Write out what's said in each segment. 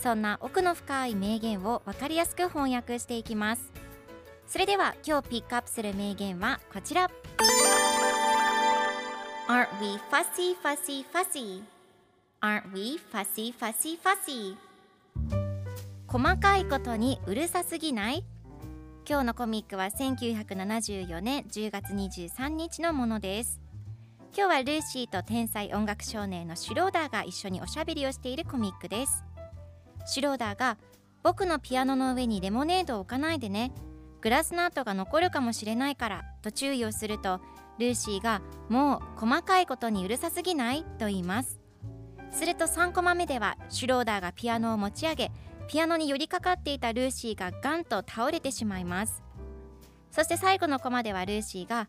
そんな奥の深い名言を分かりやすく翻訳していきます。それでは今日ピックアップする名言はこちら。Aren't we fussy fussy fussy? Aren't we fussy fussy fussy? 細かいことにうるさすぎない？今日のコミックは1974年10月23日のものです。今日はルーシーと天才音楽少年のシュローダーが一緒におしゃべりをしているコミックです。シュローダーが僕のピアノの上にレモネードを置かないでね。グラスの跡が残るかもしれないからと注意をするとルーシーがもう細かいことにうるさすぎない？と言います。すると3コマ目ではシュローダーがピアノを持ち上げピアノに寄りかかっていたルーシーがガンと倒れてしまいます。そして最後のコマではルーシーが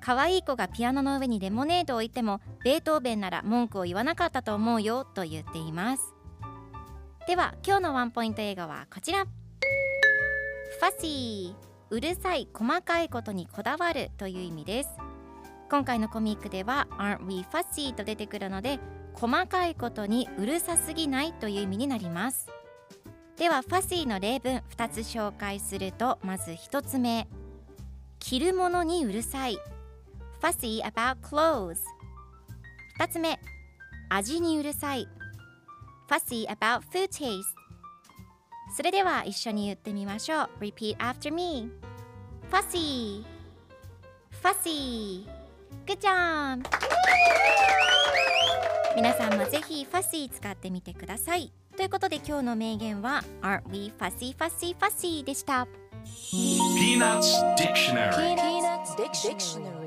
可愛い子がピアノの上にレモネードを置いてもベートーベンなら文句を言わなかったと思うよと言っています。では今日のワンポイント映画はこちら。ファシーうるさい細かいことにこだわるという意味です。今回のコミックでは Aren't we fussy? と出てくるので細かいことにうるさすぎないという意味になります。ではファシーの例文2つ紹介するとまず1つ目。着るものにうるさい。Fussy about clothes 2つ目。味にうるさい。Fussy about food taste それでは一緒に言ってみましょう repeat after me fussy fussy good job 皆さんもぜひファシー使ってみてくださいということで今日の名言は Aren't we fussy fussy fussy でした Peanuts Dictionary Peanuts Dictionary.